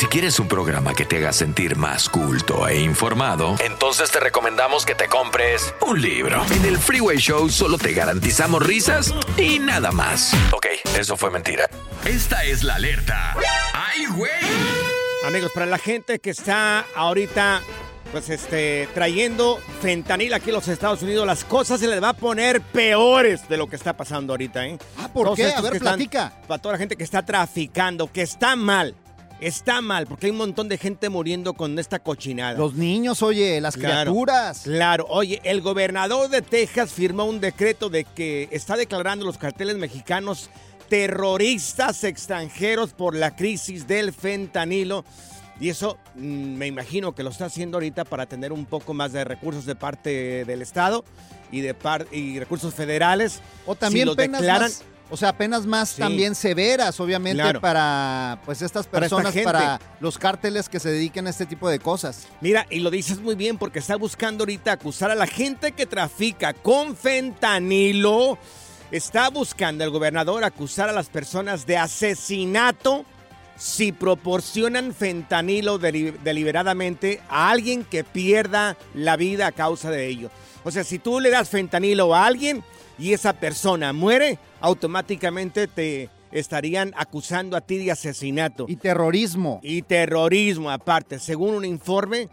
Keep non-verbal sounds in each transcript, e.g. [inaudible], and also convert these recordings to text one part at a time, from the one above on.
Si quieres un programa que te haga sentir más culto e informado, entonces te recomendamos que te compres un libro. En el Freeway Show solo te garantizamos risas y nada más. Ok, eso fue mentira. Esta es la alerta. ¡Ay, güey! Amigos, para la gente que está ahorita pues este trayendo fentanil aquí en los Estados Unidos, las cosas se les va a poner peores de lo que está pasando ahorita, ¿eh? Ah, ¿por Todos qué? A ver, están- platica. para toda la gente que está traficando, que está mal. Está mal, porque hay un montón de gente muriendo con esta cochinada. Los niños, oye, las Claro. criaturas. Claro, oye, el gobernador de Texas firmó un decreto de que está declarando los carteles mexicanos terroristas extranjeros por la crisis del fentanilo. Y eso mm, me imagino que lo está haciendo ahorita para tener un poco más de recursos de parte del Estado y de par- y recursos federales. O también si penas declaran, más, o sea, penas más Sí. también severas, obviamente, Claro. para pues estas personas, para, los cárteles que se dediquen a este tipo de cosas. Mira, y lo dices muy bien porque está buscando ahorita acusar a la gente que trafica con fentanilo. Está buscando el gobernador acusar a las personas de asesinato si proporcionan fentanilo deli- deliberadamente a alguien que pierda la vida a causa de ello. O sea, si tú le das fentanilo a alguien y esa persona muere, automáticamente te estarían acusando a ti de asesinato. Y terrorismo. Y terrorismo aparte. Según un informe,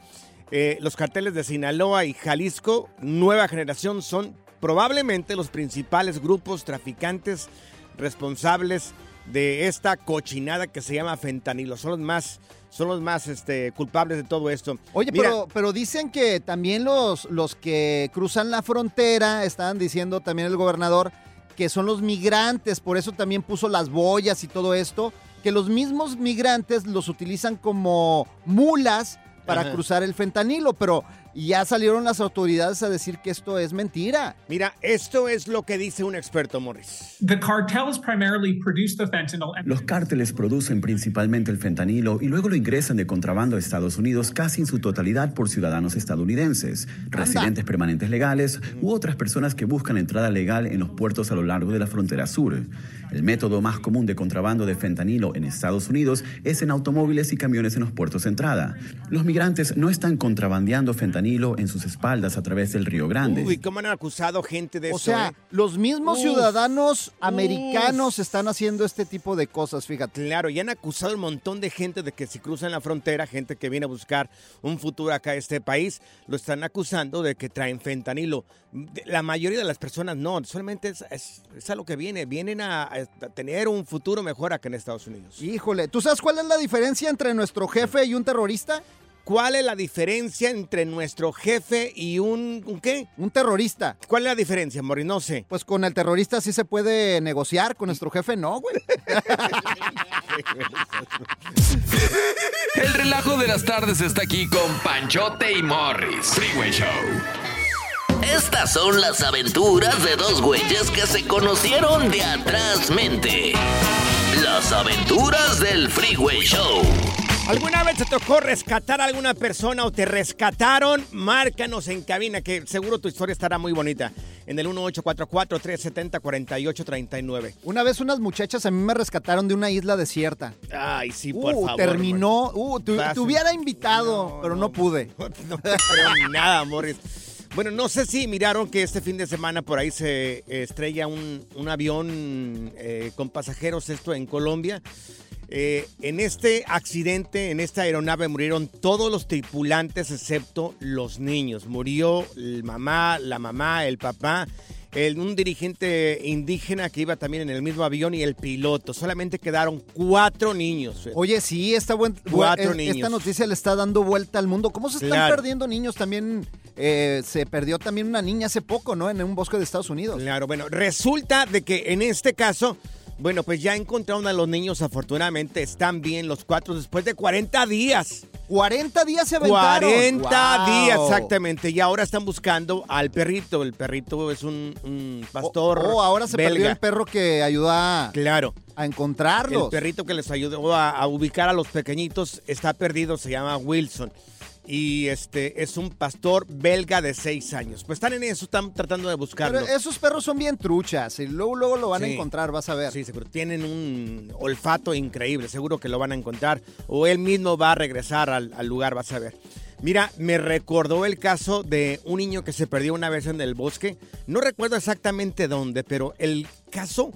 eh, los carteles de Sinaloa y Jalisco, nueva generación, son probablemente los principales grupos traficantes responsables de esta cochinada que se llama fentanilo. Son los más, son los más este, culpables de todo esto. Oye, Mira, pero, pero dicen que también los, los que cruzan la frontera, estaban diciendo también el gobernador, que son los migrantes, por eso también puso las boyas y todo esto, que los mismos migrantes los utilizan como mulas para Ajá. cruzar el fentanilo, pero ya salieron las autoridades a decir que esto es mentira. Mira, esto es lo que dice un experto, Morris. The cartels primarily produce the fentanyl and Los cárteles producen principalmente el fentanilo y luego lo ingresan de contrabando a Estados Unidos casi en su totalidad por ciudadanos estadounidenses, residentes permanentes legales u otras personas que buscan entrada legal en los puertos a lo largo de la frontera sur. El método más común de contrabando de fentanilo en Estados Unidos es en automóviles y camiones en los puertos de entrada. Los migrantes no están contrabandeando fentanilo en sus espaldas a través del Río Grande. Uy, ¿cómo han acusado gente de O eso? sea, eh? los mismos Uf, ciudadanos uf. americanos están haciendo este tipo de cosas, fíjate. Claro, y han acusado un montón de gente de que si cruzan la frontera, gente que viene a buscar un futuro acá a este país, lo están acusando de que traen fentanilo. La mayoría de las personas no, solamente es, es, es a lo que viene, vienen a, a tener un futuro mejor acá en Estados Unidos. Híjole, ¿tú sabes cuál es la diferencia entre nuestro jefe y un terrorista? ¿Cuál es la diferencia entre nuestro jefe y un, ¿un qué? Un terrorista. ¿Cuál es la diferencia, Mori? No sé. Pues con el terrorista sí se puede negociar, con nuestro jefe no, güey. [laughs] El relajo de las tardes está aquí con Panchote y Morris. Freeway Show. Estas son las aventuras de dos güeyes que se conocieron de atrás mente. Las aventuras del Freeway Show. ¿Alguna vez te tocó rescatar a alguna persona o te rescataron? Márcanos en cabina, que seguro tu historia estará muy bonita. En el 1844-370-4839. Una vez unas muchachas a mí me rescataron de una isla desierta. Ay, sí, por Uh, favor. terminó. Uh, te, hubiera invitado, pero no, pude. [laughs] No te creo ni nada, Morris. Bueno, no sé si miraron que este fin de semana por ahí se estrella un, un avión eh, con pasajeros, esto en Colombia. Eh, en este accidente, en esta aeronave, murieron todos los tripulantes excepto los niños. Murió el mamá, la mamá, el papá, el- un dirigente indígena que iba también en el mismo avión y el piloto. Solamente quedaron cuatro niños. Oye, sí, esta, buen, Cuatro es- niños. esta noticia le está dando vuelta al mundo. ¿Cómo se están Claro. perdiendo niños? También eh, se perdió también una niña hace poco, ¿no? En un bosque de Estados Unidos. Claro, bueno, resulta de que en este caso, bueno, pues ya encontraron a los niños, afortunadamente están bien los cuatro después de 40 días. 40 días se aventaron. 40 Wow. días, exactamente. Y ahora están buscando al perrito. El perrito es un, un pastor. Oh, ahora se perdió el perro que ayudó a, Claro. a encontrarlos. El perrito que les ayudó a, a ubicar a los pequeñitos está perdido, se llama Wilson. Y este es un pastor belga de seis años. Pues están en eso, están tratando de buscarlo. Pero esos perros son bien truchas y luego, luego lo van a encontrar, vas a ver. Sí, seguro. Tienen un olfato increíble. Seguro que lo van a encontrar. O él mismo va a regresar al, al lugar, vas a ver. Mira, me recordó el caso de un niño que se perdió una vez en el bosque. No recuerdo exactamente dónde, pero el caso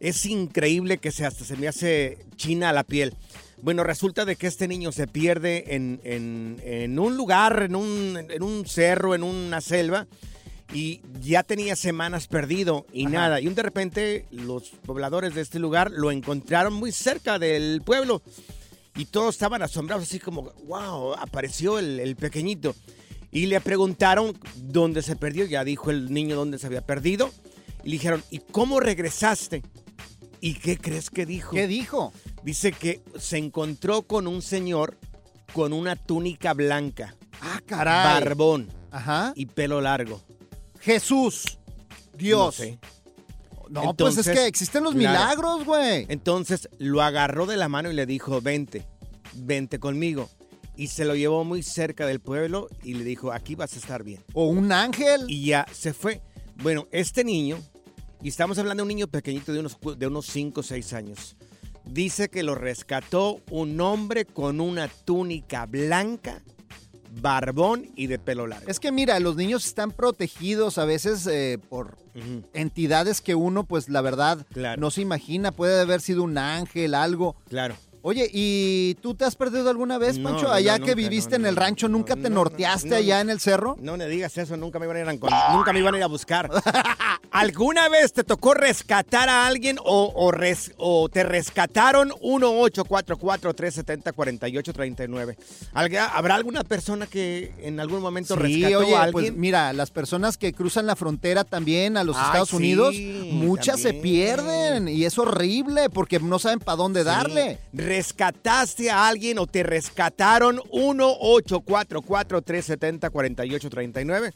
es increíble que se hasta se me hace china la piel. Bueno, resulta de que este niño se pierde en, en- en un lugar, en un, en un cerro, en una selva, y ya tenía semanas perdido y Ajá. nada. Y de repente los pobladores de este lugar lo encontraron muy cerca del pueblo y todos estaban asombrados, así como, wow, apareció el, el pequeñito. Y le preguntaron dónde se perdió, ya dijo el niño dónde se había perdido. Y le dijeron, ¿y cómo regresaste? ¿Y qué crees que dijo? ¿Qué dijo? Dice que se encontró con un señor con una túnica blanca, Ah, caray. barbón Ajá. y pelo largo. Jesús. Dios. No sé. No, pues es Entonces, que existen los claro. milagros, güey. Entonces lo agarró de la mano y le dijo, vente, vente conmigo. Y se lo llevó muy cerca del pueblo y le dijo, aquí vas a estar bien. O un ángel. Y ya se fue. Bueno, este niño, y estamos hablando de un niño pequeñito de unos, cu- de unos 5 o 6 años, dice que lo rescató un hombre con una túnica blanca, barbón y de pelo largo. Es que mira, los niños están protegidos a veces eh, por entidades que uno, pues la verdad, Claro. no se imagina. Puede haber sido un ángel, algo. Claro. Oye, ¿y tú te has perdido alguna vez, Pancho? no, allá que viviste no, en el rancho, ¿nunca te no, norteaste no, allá en el cerro? No me digas eso, nunca me iban a ir a, encon- nunca me iban a ir a buscar. [laughs] ¿Alguna vez te tocó rescatar a alguien o, o res- o te rescataron? 1-844-370-4839. ¿Alga- ¿Habrá alguna persona que en algún momento Sí, rescató oye, a pues alguien? mira, las personas que cruzan la frontera también a los Ay, Estados sí, Unidos, muchas se pierden y es horrible porque no saben para dónde Sí. darle. ¿Rescataste a alguien o te rescataron? 1-844-370-4839.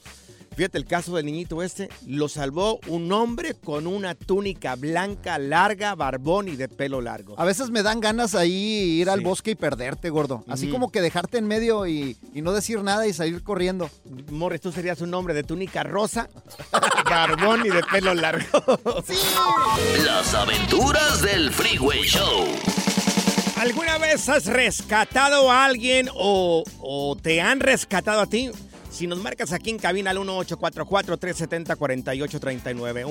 Fíjate el caso del niñito este. Lo salvó un hombre con una túnica blanca, larga, barbón y de pelo largo. A veces me dan ganas ahí ir al Sí. bosque y perderte, gordo. Así como que dejarte en medio y, y no decir nada y salir corriendo. Morris, tú serías un hombre de túnica rosa, [laughs] barbón y de pelo largo. Las aventuras del Freeway Show. ¿Alguna vez has rescatado a alguien o, te han rescatado a ti? Si nos marcas aquí en cabina al 1844-370-4839,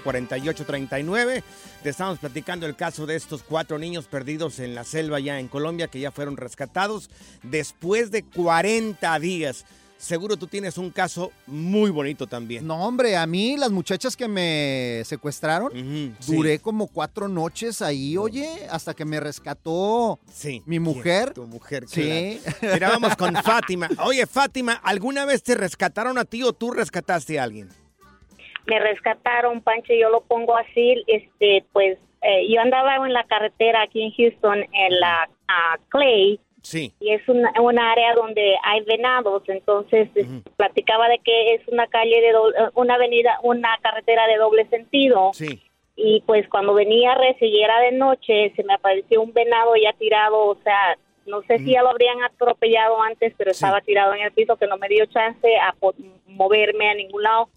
1844-370-4839, te estamos platicando el caso de estos cuatro niños perdidos en la selva ya en Colombia que ya fueron rescatados después de 40 días. Seguro tú tienes un caso muy bonito también. No, hombre, a mí las muchachas que me secuestraron, sí. duré como cuatro noches ahí, oye, hasta que me rescató Sí. mi mujer. Tu mujer, Sí. claro. Mira, vamos con [laughs] Fátima. Oye, Fátima, ¿alguna vez te rescataron a ti o tú rescataste a alguien? me rescataron, Pancho, yo lo pongo así, este, pues eh, yo andaba en la carretera aquí en Houston, en la Clay, Sí. y es una, una área donde hay venados, entonces es- platicaba de que es una calle de doble- una avenida, una carretera de doble sentido, Sí. y pues cuando venía a era de noche, se me apareció un venado ya tirado, o sea, no sé si ya lo habrían atropellado antes, pero estaba tirado en el piso que no me dio chance a moverme a ningún lado.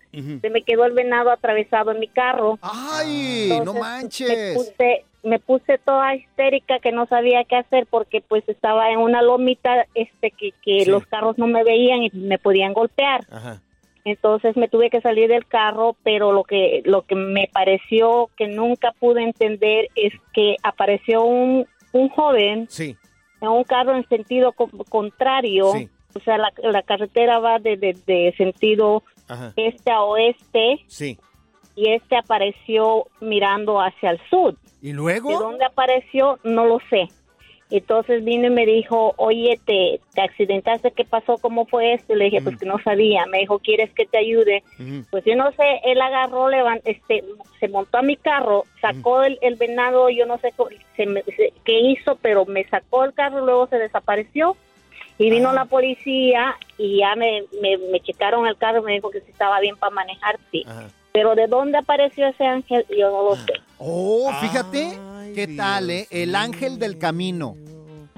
Se me quedó el venado atravesado en mi carro. ¡Ay! no Me manches. puse, me puse toda histérica que no sabía qué hacer porque pues estaba en una lomita este que, que los carros no me veían y me podían golpear. Ajá. Entonces me tuve que salir del carro, pero lo que lo que me pareció que nunca pude entender es que apareció un, un joven Sí. en un carro en sentido co- contrario. Sí. O sea, la, la carretera va de, de- de sentido Ajá. este a oeste Sí. Y este apareció mirando hacia el sur. ¿Y luego? ¿De dónde apareció? No lo sé. Entonces vino y me dijo, oye, te, te accidentaste, ¿qué pasó? ¿Cómo fue esto? Y le dije, pues que no sabía. Me dijo, ¿quieres que te ayude? Pues yo no sé, él agarró, levan- este, se montó a mi carro, sacó el, el venado, yo no sé co- se me- se- qué hizo, pero me sacó el carro, luego se desapareció. Y vino la policía y ya me, me, me checaron el carro, me dijo que si estaba bien para manejar, sí. Pero de dónde apareció ese ángel, yo no lo sé. Oh, fíjate, ¿qué tal, eh? El ángel del camino.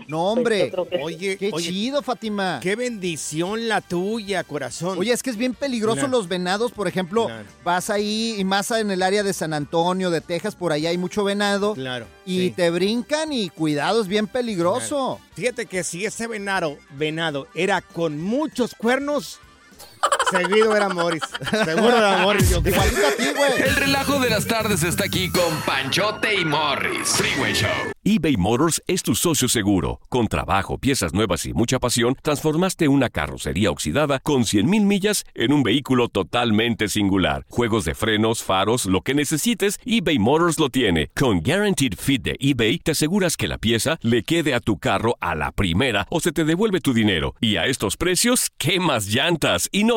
No, hombre. Oye, qué oye, chido, Fátima. Qué bendición la tuya, corazón. Oye, es que es bien peligroso Claro. los venados, por ejemplo, Claro. vas ahí y más en el área de San Antonio, de Texas, por allá hay mucho venado. Claro. Y sí. te brincan y cuidado, es bien peligroso. Fíjate que si ese venado, venado era con muchos cuernos, seguido era Morris. Seguro era Morris. Yo creo. El relajo de las tardes está aquí con Panchote y Morris. Freeway Show. eBay Motors es tu socio seguro. Con trabajo, piezas nuevas y mucha pasión, transformaste una carrocería oxidada con 100.000 millas en un vehículo totalmente singular. Juegos de frenos, faros, lo que necesites, eBay Motors lo tiene. Con Guaranteed Fit de eBay, te aseguras que la pieza le quede a tu carro a la primera o se te devuelve tu dinero. Y a estos precios, ¿qué más llantas y no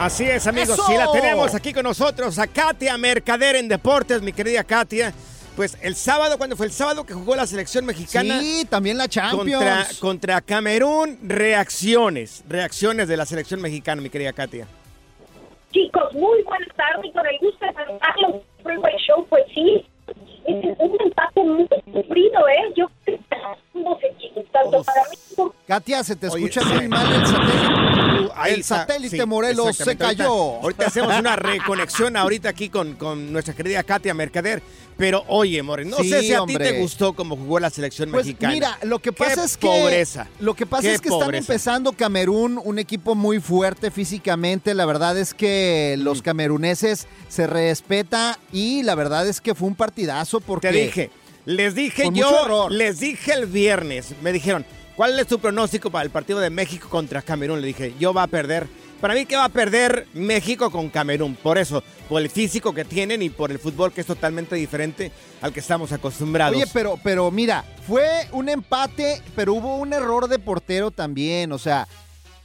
Así es, amigos. ¡Eso! Sí, la tenemos aquí con nosotros a Katia Mercader en Deportes, mi querida Katia. Pues el sábado, cuando fue el sábado que jugó la selección mexicana. Sí, también la Champions. Contra, contra Camerún, reacciones. Reacciones de la selección mexicana, mi querida Katia. Chicos, muy buenas tardes. Con el gusto de saludarlos. Freeway Show, pues sí. Es un empate muy sufrido, ¿eh? Yo creo que no sé, chicos, tanto para mí como Katia, se te escucha muy mal el satélite. Ahí el satélite sí, Morelos se cayó. Ahorita, ahorita hacemos una reconexión ahorita aquí con, con nuestra querida Katia Mercader. Pero oye, More, no Sí, sé si a ti te gustó cómo jugó la selección Pues mexicana. mira, lo que Qué pasa es que pobreza. lo que pasa Qué es que están empezando Camerún, un equipo muy fuerte físicamente. La verdad es que Mm. los cameruneses se respeta y la verdad es que fue un partidazo porque Te dije, les dije yo, les dije el viernes, me dijeron, ¿cuál es tu pronóstico para el partido de México contra Camerún? Le dije, yo va a perder. Para mí que va a perder México con Camerún, por eso, por el físico que tienen y por el fútbol que es totalmente diferente al que estamos acostumbrados. Oye, pero, pero mira, fue un empate, pero hubo un error de portero también. O sea,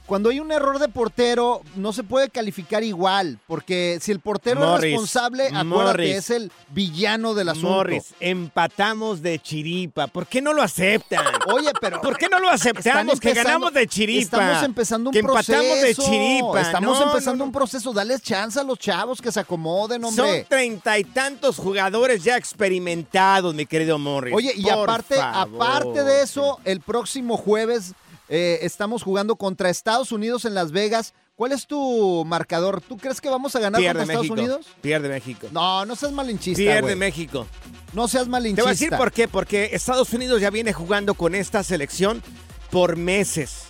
cuando hay un error de portero, no se puede calificar igual, porque si el portero es responsable, acuérdate, Morris. es el villano del asunto. Morris, empatamos de chiripa. ¿Por qué no lo aceptan? [laughs] Oye, pero ¿Por qué no lo aceptamos que ganamos de chiripa? Estamos empezando un que proceso. empatamos de chiripa. Estamos No, empezando no, no. un proceso. Dales chance a los chavos que se acomoden, Son hombre. treinta y tantos jugadores ya experimentados, mi querido Morris. Oye, y Por aparte, favor. aparte de eso, el próximo jueves eh, estamos jugando contra Estados Unidos en Las Vegas. ¿Cuál es tu marcador? ¿Tú crees que vamos a ganar Pierde contra México. Estados Unidos? Pierde México. No, no seas malinchista, Pierde. México. No seas Te malinchista. voy a decir por qué. Porque Estados Unidos ya viene jugando con esta selección por meses.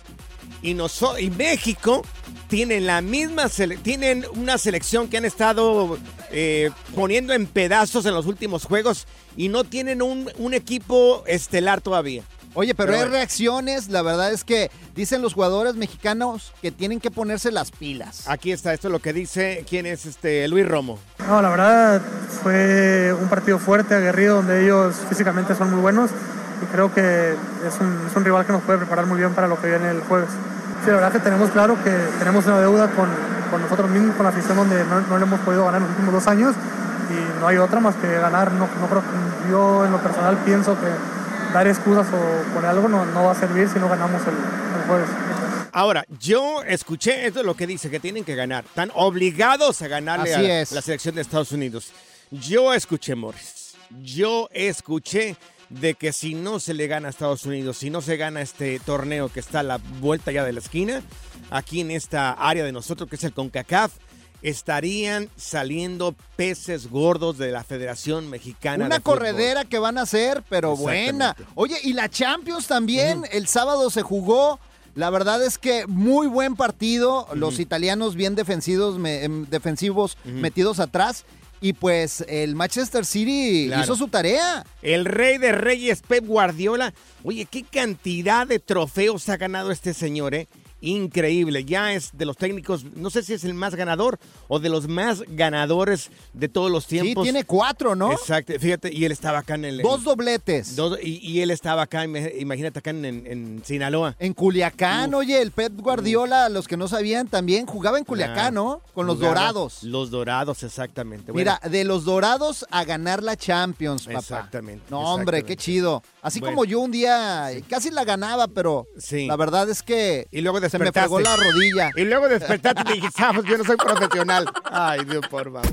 Y, y México tienen la misma tienen una selección que han estado eh, poniendo en pedazos en los últimos juegos y no tienen un, un equipo estelar todavía. Oye, pero, Pero hay bueno. reacciones. La verdad es que dicen los jugadores mexicanos que tienen que ponerse las pilas. Aquí está, esto es lo que dice quién es este Luis Romo. No, la verdad fue un partido fuerte, aguerrido, donde ellos físicamente son muy buenos y creo que es un, es un rival que nos puede preparar muy bien para lo que viene el jueves. Sí, la verdad que tenemos claro que tenemos una deuda con, con nosotros mismos, con la afición, donde no, no le hemos podido ganar en los últimos dos años y no hay otra más que ganar. No, no creo, yo en lo personal pienso que dar excusas o poner algo no, no va a servir si no ganamos el, el jueves. Ahora, yo escuché, esto es lo que dice, que tienen que ganar. Están obligados a ganarle Así a es. la selección de Estados Unidos. Yo escuché, Morris. Yo escuché de que si no se le gana a Estados Unidos, si no se gana este torneo que está a la vuelta ya de la esquina, aquí en esta área de nosotros, que es el CONCACAF, estarían saliendo peces gordos de la Federación Mexicana Una de corredera que van a hacer, pero buena. Oye, y la Champions también, el sábado se jugó. La verdad es que muy buen partido. Los italianos bien defensivos, me- em, defensivos metidos atrás. Y pues el Manchester City Claro. hizo su tarea. El rey de reyes, Pep Guardiola. Oye, qué cantidad de trofeos ha ganado este señor, ¿eh? Increíble. Ya es de los técnicos, no sé si es el más ganador o de los más ganadores de todos los Sí, tiempos. tiene cuatro, ¿no? Exacto. Fíjate, y él estaba acá en el. Dos dobletes. dos- y, y él estaba acá, ima- imagínate, acá en, en- en Sinaloa. En Culiacán, oye, el Pep Guardiola, los que no sabían, también jugaba en Culiacán, ¿no? Con los Jugaba- dorados. Los dorados, exactamente. Bueno, Mira, de los dorados a ganar la Champions, papá. Exactamente, No, hombre, qué chido. Así Bueno. como yo un día casi la ganaba, pero Sí. la verdad es que Y luego se me pegó la rodilla. Y luego despertaste y dijiste, "Ah, pues yo no soy profesional. Ay, Dios, por favor.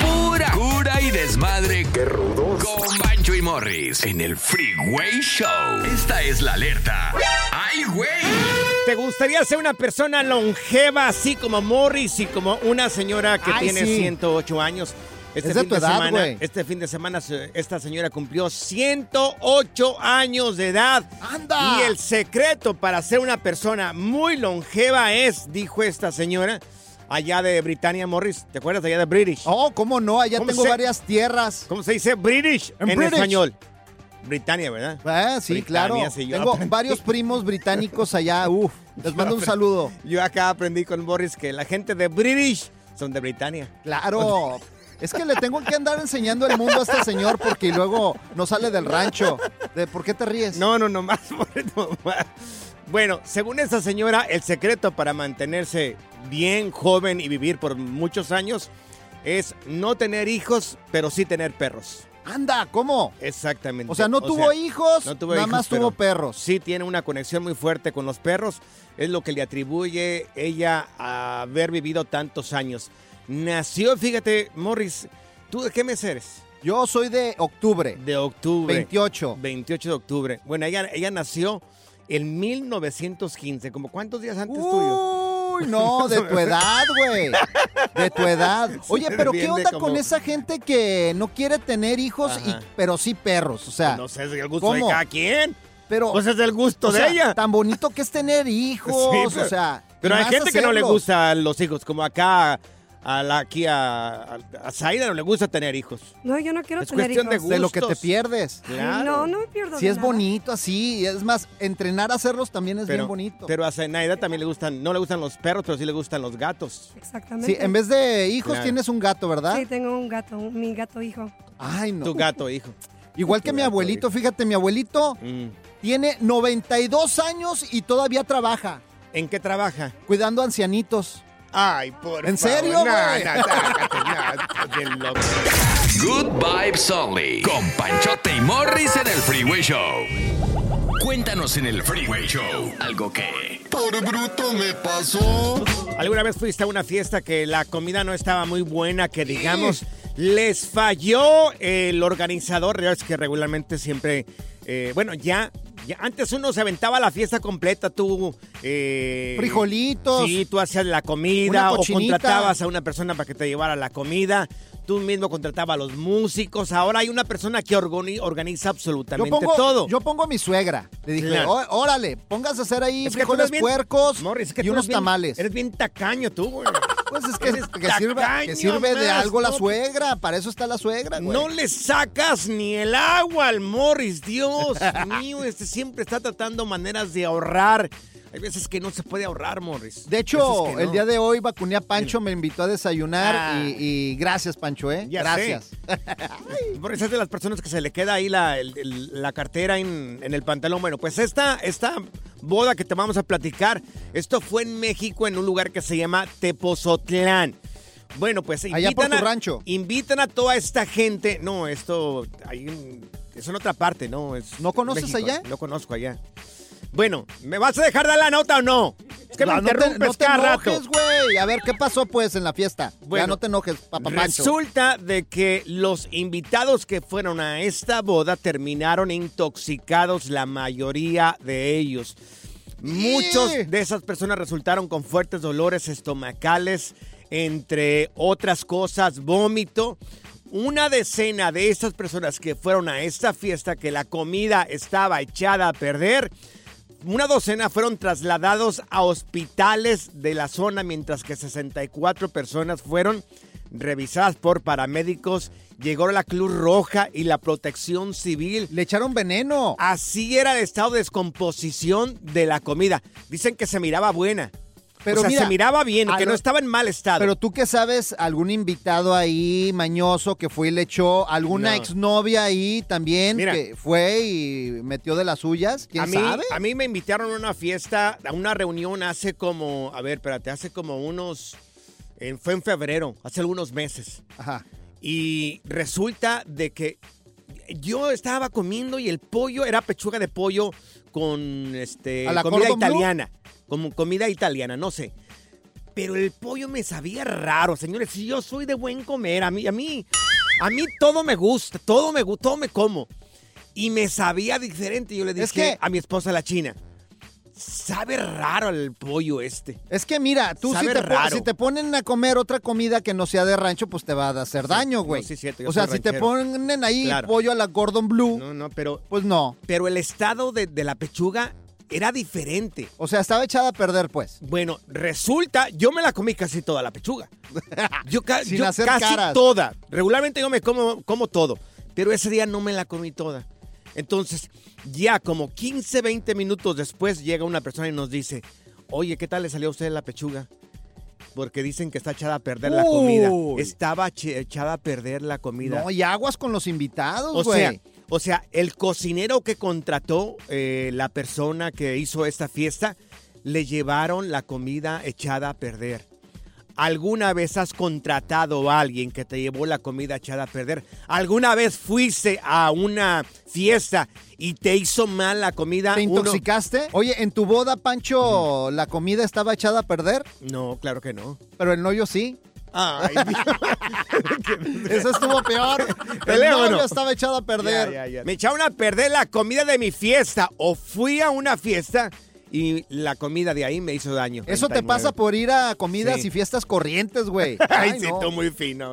Pura cura y desmadre. Qué rudos. Con Bancho y Morris en el Freeway Show. Esta es la alerta. ¡Ay, güey! ¿Te gustaría ser una persona longeva así como Morris y como una señora que Ay, tiene sí. 108 años? Este Es de fin tu de edad, semana, güey. este fin de semana se- esta señora cumplió 108 años de edad. ¡Anda! Y el secreto para ser una persona muy longeva es, dijo esta señora, allá de Britannia Morris. ¿Te acuerdas allá de British? Oh, ¿cómo no? Allá ¿Cómo tengo se- varias tierras. ¿Cómo se dice British En en, British. español? Britannia, ¿verdad? Ah, sí, Britannia, claro. sí, tengo aprendí. varios primos británicos allá. [laughs] Uf, les mando un saludo. Yo acá aprendí con Morris que la gente de British son de Britannia. Claro. [laughs] Es que le tengo que andar enseñando el mundo a este señor porque luego no sale del rancho. ¿De ¿Por qué te ríes? No, no, no más. [laughs] no más. Bueno, según esta señora, el secreto para mantenerse bien joven y vivir por muchos años es no tener hijos, pero sí tener perros. Anda, ¿cómo? Exactamente. O sea, no tuvo hijos, nada más tuvo perros. Sí tiene una conexión muy fuerte con los perros. Es lo que le atribuye ella a haber vivido tantos años. Nació, fíjate, Morris, ¿tú de qué mes eres? Yo soy de octubre. De octubre. 28. 28 de octubre. Bueno, ella, ella nació en 1915. ¿Como cuántos días antes tuyo? Uy, no, de tu [laughs] edad, güey. De tu edad. Oye, pero ¿qué onda como- con esa gente que no quiere tener hijos, y, pero sí perros? O sea, No sé, es el gusto de cada quien. pero... Pues es el gusto o de ella. Tan bonito que es tener hijos, [laughs] Sí, pero- o sea... Pero hay gente que no le gustan los hijos, como acá a la, aquí a, a, a Zaida no le gusta tener hijos. No, yo no quiero Es tener cuestión de hijos. De lo que te pierdes. Claro. No, no me pierdo. Si de es nada. bonito así, es más, entrenar a hacerlos también es Pero, bien bonito. pero a Zenaida también le gustan, no le gustan los perros, pero sí le gustan los gatos. Exactamente. Sí, en vez de hijos Claro. tienes un gato, ¿verdad? Sí, tengo un gato, un- mi gato hijo. Ay, no. Tu gato, hijo. Igual que mi abuelito, fíjate, mi abuelito Mm. Tiene 92 años y todavía trabaja. ¿En qué trabaja? Cuidando ancianitos. Ay, por ¿En favor. serio, No, güey? no, sácate, no, estás bien loco. Good Vibes Only. Con Panchote y Morris en el Freeway Show. Cuéntanos en el Freeway Show algo que. Por bruto me pasó. ¿Alguna vez fuiste a una fiesta que la comida no estaba muy buena, que digamos les falló el organizador? Es que regularmente siempre, eh, bueno, ya, ya antes uno se aventaba la fiesta completa, tú... eh, Frijolitos. Sí, tú hacías la comida o contratabas a una persona para que te llevara la comida. Tú mismo contratabas a los músicos. Ahora hay una persona que organi- organiza Yo absolutamente pongo, todo. yo pongo a mi suegra. Le dije, Claro. "Ó- órale, póngase a hacer ahí Es frijoles bien- puercos Morris, es que y unos eres bien- tamales. Eres bien tacaño tú, güey. Pues es que, sirve, que sirve de algo la suegra. Para eso está la suegra, güey. No le sacas ni el agua al Morris, Dios [laughs] mío, este siempre está tratando maneras de ahorrar. Hay veces que no se puede ahorrar, Morris. De hecho, el día de hoy vacuné a Pancho, me invitó a desayunar Ah. y, y gracias, Pancho, ¿eh? Ya gracias. [laughs] Morris es de las personas que se le queda ahí la, el- el- la cartera en, en el pantalón. Bueno, pues esta, esta boda que te vamos a platicar, esto fue en México, en un lugar que se llama Tepozotlán. Bueno, pues Allá por tu a, rancho. Invitan a toda esta gente. No, esto hay es en otra parte, ¿no? Es ¿No conoces México. allá? No conozco allá. Bueno, ¿me vas a dejar dar la nota o no? Es que me No, no te- interrumpes no te cada enojes, rato. güey. A ver, ¿qué pasó pues en la fiesta? Bueno, ya no te enojes, papá Pancho. Resulta de que los invitados que fueron a esta boda terminaron intoxicados, la mayoría de ellos. Muchos de esas personas resultaron con fuertes dolores estomacales, entre otras cosas, vómito. Una decena de esas personas que fueron a esta fiesta, que la comida estaba echada a perder, una docena fueron trasladados a hospitales de la zona, mientras que 64 personas fueron revisadas por paramédicos. Llegó la Cruz Roja y la Protección Civil. Le echaron veneno. Así era el estado de descomposición de la comida. Dicen que se miraba buena. Pero o sea, mira, se miraba bien, que no estaba en mal estado. Pero tú que sabes, algún invitado ahí mañoso que fue y le echó, alguna No. exnovia ahí también Mira. que fue y metió de las suyas, ¿quién a mí, sabe? A mí me invitaron a una fiesta, a una reunión hace como, a ver, espérate, hace como unos, en- fue en febrero, hace algunos meses. Ajá. Y resulta de que yo estaba comiendo y el pollo era pechuga de pollo con este ¿A la comida italiana, como comida italiana, no sé. Pero el pollo me sabía raro, señores. Si yo soy de buen comer, a mí, a mí, a mí todo me gusta, todo me gusta, todo me como. Y me sabía diferente. Yo le dije Es que- a mi esposa la china, sabe raro el pollo este. Es que mira, tú si te, raro. si te ponen a comer otra comida que no sea de rancho, pues te va a hacer daño, güey. no, sí, cierto, o sea, soy si te ranchero. ponen ahí Claro. pollo a la Gordon Blue, No, no, pero, pues no. pero el estado de, de la pechuga era diferente. O sea, estaba echada a perder, pues. Bueno, resulta, yo me la comí casi toda la pechuga. [laughs] Yo, ca- Sin yo hacer casi caras. toda. Regularmente yo me como, como todo, pero ese día no me la comí toda. Entonces, ya como 15, 20 minutos después llega una persona y nos dice, oye, ¿qué tal le salió a usted la pechuga? Porque dicen que está echada a perder la comida. Uy. Estaba echada a perder la comida. No, y aguas con los invitados, O güey. sea, o sea, el cocinero que contrató eh, la persona que hizo esta fiesta, le llevaron la comida echada a perder. ¿Alguna vez has contratado a alguien que te llevó la comida echada a perder? ¿Alguna vez fuiste a una fiesta y te hizo mal la comida? ¿Te Uno- intoxicaste? Oye, en tu boda, Pancho, ¿la comida estaba echada a perder? No, claro que no. Pero el novio sí. Ay, [laughs] Eso estuvo peor. [laughs] El novio estaba echado a perder. Ya, ya, ya. Me echaron a perder la comida de mi fiesta. O fui a una fiesta y la comida de ahí me hizo daño. Eso te 39. pasa por ir a comidas Sí. y fiestas corrientes, güey. [laughs] Ay, Ay, sí, tú muy fino.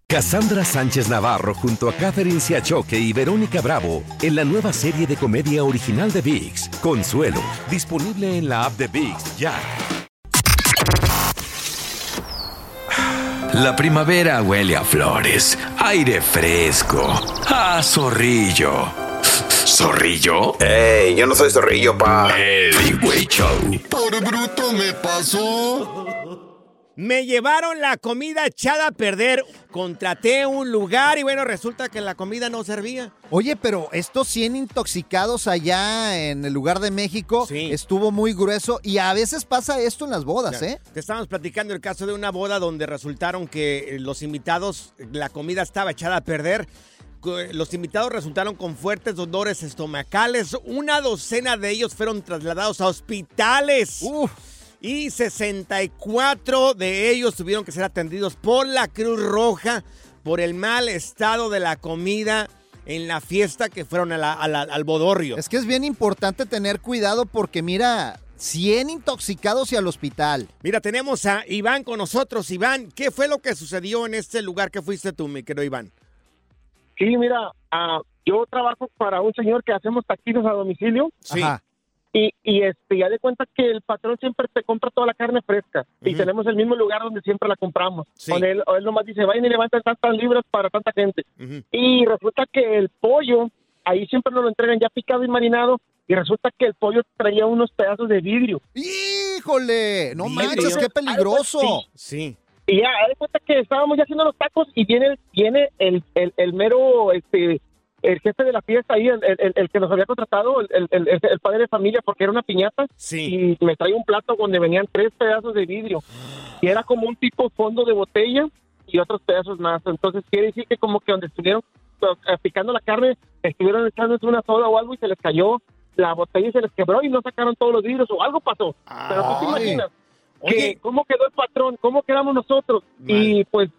Cassandra Sánchez Navarro junto a Catherine Siachoque y Verónica Bravo en la nueva serie de comedia original de VIX, Consuelo, disponible en la app de VIX ya. La primavera huele a flores, aire fresco, a zorrillo. ¿Zorrillo? ¡Ey! Yo no soy zorrillo, pa. El Freeway Show. Por bruto me pasó. Me llevaron la comida echada a perder. Contraté un lugar y bueno, resulta que la comida no servía. Oye, pero estos 100 intoxicados allá en el lugar de México estuvo muy grueso y a veces pasa esto en las bodas, ¿eh? Te estábamos platicando el caso de una boda donde resultaron que eh, los invitados, la comida estaba echada a perder. Co- Los invitados resultaron con fuertes dolores estomacales. Una docena de ellos fueron trasladados a hospitales. Y 64 de ellos tuvieron que ser atendidos por la Cruz Roja por el mal estado de la comida en la fiesta que fueron a la- a la- al bodorrio. Es que es bien importante tener cuidado porque mira, 100 intoxicados y al hospital. Mira, tenemos a Iván con nosotros. Iván, ¿qué fue lo que sucedió en este lugar que fuiste tú, mi querido Iván? Sí, mira, ah, yo trabajo para un señor que hacemos taquitos a domicilio. Sí. Y, y este, ya de cuenta que el patrón siempre te compra toda la carne fresca. Y tenemos el mismo lugar donde siempre la compramos. Sí. Con él, él nomás dice, vayan y levanten tantas libras para tanta gente. Y resulta que el pollo, ahí siempre nos lo entregan ya picado y marinado. Y resulta que el pollo traía unos pedazos de vidrio. ¡Híjole! No Vidrio. manches, qué peligroso. Sí. Y ya, de cuenta que estábamos ya haciendo los tacos y viene, viene el, el, el mero, este, el jefe de la fiesta ahí, el, el- el que nos había contratado, el, el- padre de familia, porque era una piñata. Y me trae un plato donde venían tres pedazos de vidrio. Y era como un tipo fondo de botella y otros pedazos más. Entonces quiere decir que como que donde estuvieron eh, picando la carne, estuvieron echándose una soda o algo y se les cayó la botella y se les quebró y no sacaron todos los vidrios o algo pasó. Pero tú te Ay. imaginas que cómo quedó el patrón, cómo quedamos nosotros. Y pues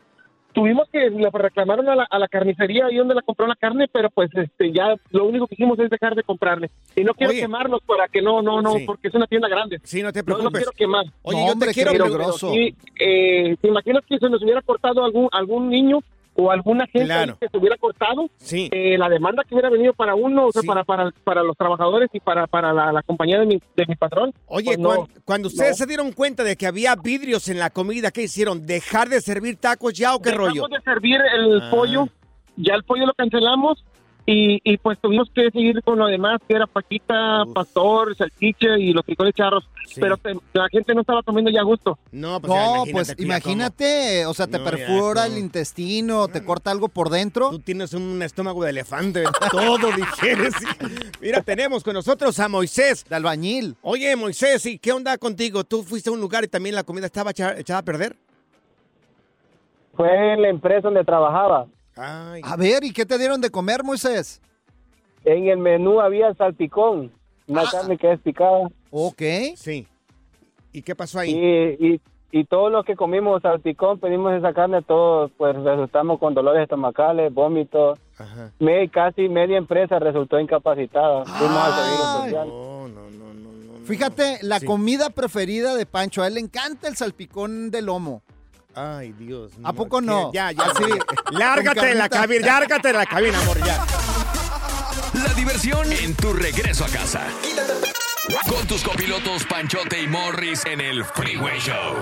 tuvimos que le reclamaron a la, a la carnicería ahí donde la compró la carne, pero pues este ya lo único que hicimos es dejar de comprarle. Y no quiero Oye. quemarlos para que no, no, no, Sí. porque es una tienda grande. Sí, no te No, preocupes. no quiero quemar. Oye, yo te quiero pero- peligroso. pero sí, eh, ¿Te imaginas que se nos hubiera cortado algún algún niño o alguna gente Claro. que se hubiera cortado? Sí. Eh, la demanda que hubiera venido para uno, o sea, para, para, para los trabajadores y para, para la, la compañía de mi, de mi patrón. Oye, pues no. cuan- cuando ustedes No. se dieron cuenta de que había vidrios en la comida, ¿qué hicieron? ¿Dejar de servir tacos ya o qué Dejamos rollo? de servir el Ah. pollo, ya el pollo lo cancelamos y, y pues tuvimos que seguir con lo demás, que era paquita, pastor, salchicha y los frijoles charros. Pero te- la gente no estaba comiendo ya a gusto. No, No, pues imagínate, o sea, te No, ya, perfora el intestino, te corta algo por dentro. Tú tienes un estómago de elefante, todo [laughs] digieres. Mira, tenemos con nosotros a Moisés. De albañil. Oye, Moisés, ¿y qué onda contigo? ¿Tú fuiste a un lugar y también la comida estaba echa- echada a perder? Fue en la empresa donde trabajaba. A ver, ¿y qué te dieron de comer, Moisés? En el menú había salpicón, una carne que es picada. Ok. Sí. ¿Y qué pasó ahí? Y, y, y todos los que comimos salpicón, pedimos esa carne, todos pues resultamos con dolores estomacales, vómitos. Me- casi media empresa resultó incapacitada. Fuimos al Seguro Social. Fíjate, la Sí. comida preferida de Pancho, a él le encanta el salpicón de lomo. Ay, Dios. ¿A poco ¿qué? no? Ya, ya. Así, [laughs] Lárgate con de la cabina, lárgate de la cabina, amor, ya. La diversión en tu regreso a casa. Con tus copilotos Panchote y Morris en el Freeway Show.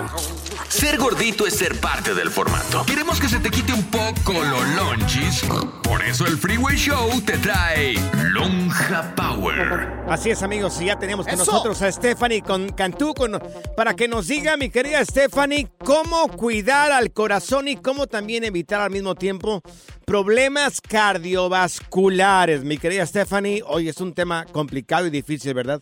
Ser gordito es ser parte del formato. Queremos que se te quite un poco los lonchis. Por eso el Freeway Show te trae Lonja Power. Así es, amigos, y ya tenemos con ¡Eso! nosotros a Stephanie con Cantú con- para que nos diga, mi querida Stephanie, cómo cuidar al corazón y cómo también evitar al mismo tiempo problemas cardiovasculares. Mi querida Stephanie, hoy es un tema complicado y difícil, ¿verdad?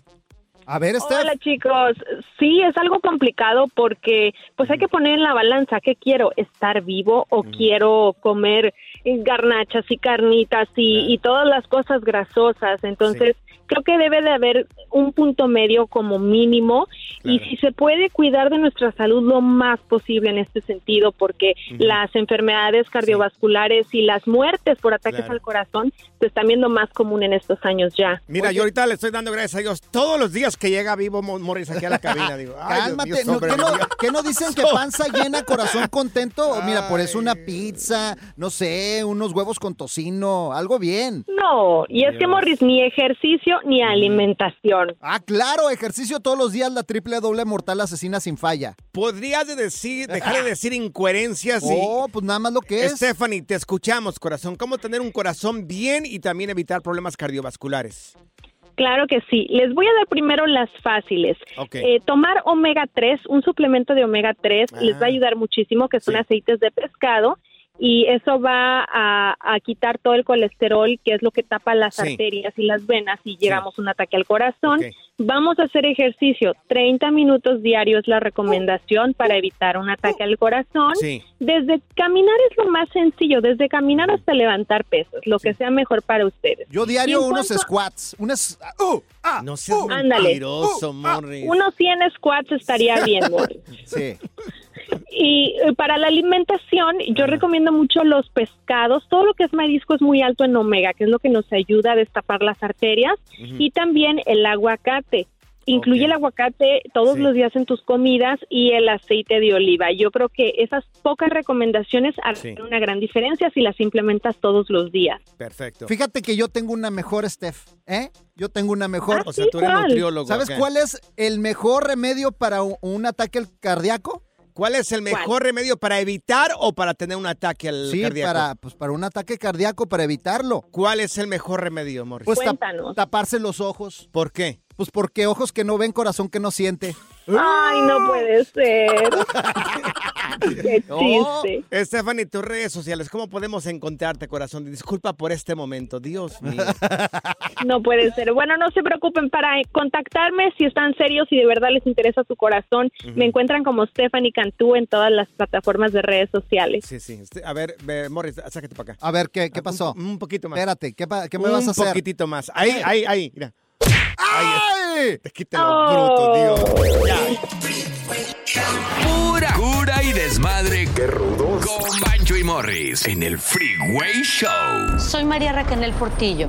A ver, Hola chicos, sí es algo complicado porque pues hay que poner en la balanza qué quiero, estar vivo o quiero comer garnachas y carnitas y, y todas las cosas grasosas, entonces creo que debe de haber un punto medio como mínimo y si se puede cuidar de nuestra salud lo más posible en este sentido porque las enfermedades cardiovasculares y las muertes por ataques Claro. al corazón se están viendo más común en estos años ya. Mira, yo ahorita le estoy dando gracias a Dios. Todos los días que llega vivo Mo- Morris aquí a la cabina. Digo, ay, Dios Cálmate, mío, ¿no, ¿qué, no, Dios. qué no dicen que [laughs] panza llena, corazón contento? Mira, por eso una pizza, no sé, unos huevos con tocino, algo bien. No, y es que Morris, ni ejercicio ni alimentación. Ah, claro, ejercicio todos los días, la triple doble mortal asesina sin falla. ¿Podrías de decir, dejar de [laughs] decir incoherencias? y- Oh, pues nada más lo que es. Stephanie, te escuchamos, corazón. ¿Cómo tener un corazón bien y también evitar problemas cardiovasculares? Claro que sí. Les voy a dar primero las fáciles. Ok. Eh, tomar omega 3, un suplemento de omega 3, les va a ayudar muchísimo, que son aceites de pescado. Y eso va a, a quitar todo el colesterol, que es lo que tapa las Sí. arterias y las venas y llegamos a un ataque al corazón. Vamos a hacer ejercicio. 30 minutos diarios es la recomendación para evitar un ataque al corazón. Sí. Desde caminar es lo más sencillo, desde caminar hasta levantar pesos, lo que sea mejor para ustedes. Yo diario unos cuanto- squats, unas... uh, ah, no seas Ándale. mentiroso, Morris. Unos 100 squats estaría bien, [laughs] Morris. Sí. [laughs] Y eh, para la alimentación, yo recomiendo mucho los pescados. Todo lo que es marisco es muy alto en omega, que es lo que nos ayuda a destapar las arterias. Y también el aguacate. Incluye el aguacate todos los días en tus comidas y el aceite de oliva. Yo creo que esas pocas recomendaciones hacen Sí. una gran diferencia si las implementas todos los días. Perfecto. Fíjate que yo tengo una mejor, Steph, ¿eh? Yo tengo una mejor. Ah, O sea, tú eres nutriólogo, ¿Sabes cuál es el mejor remedio para un, un ataque cardíaco? ¿Cuál es el mejor remedio para evitar o para tener un ataque al Sí, cardíaco? para, pues, para un ataque cardíaco, para evitarlo. ¿Cuál es el mejor remedio, Morris? Pues tap- taparse los ojos. ¿Por qué? Pues porque ojos que no ven, corazón que no siente. Ay, no puede ser. [laughs] Qué Oh, chiste. Stephanie, tus redes sociales, ¿cómo podemos encontrarte, corazón? Disculpa por este momento, Dios mío. [laughs] No puede ser. Bueno, no se preocupen para contactarme si están serios y de verdad les interesa su corazón. Me encuentran como Stephanie Cantú en todas las plataformas de redes sociales. Sí, sí. Este, A ver, ve, Morris, sácate para acá. A ver, ¿qué, qué pasó? Un, un poquito más. Espérate, ¿qué, qué me vas a hacer? Un poquitito más. Ahí, ahí, ahí, mira. ¡Ay! Te quita lo bruto, Dios. Ya. Pura cura y desmadre. Qué rudos. Con Bancho y Morris en el Freeway Show. Soy María Raquel Portillo.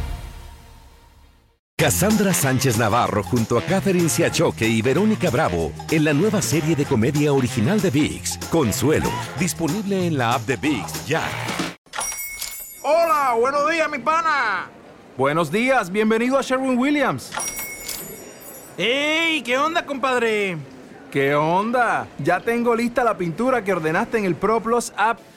Cassandra Sánchez Navarro junto a Catherine Siachoque y Verónica Bravo en la nueva serie de comedia original de VIX, Consuelo, disponible en la app de VIX ya. Hola, buenos días, mi pana. Buenos días, bienvenido a Sherwin Williams. ¡Ey! ¿Qué onda, compadre? ¿Qué onda? Ya tengo lista la pintura que ordenaste en el ProPlus app.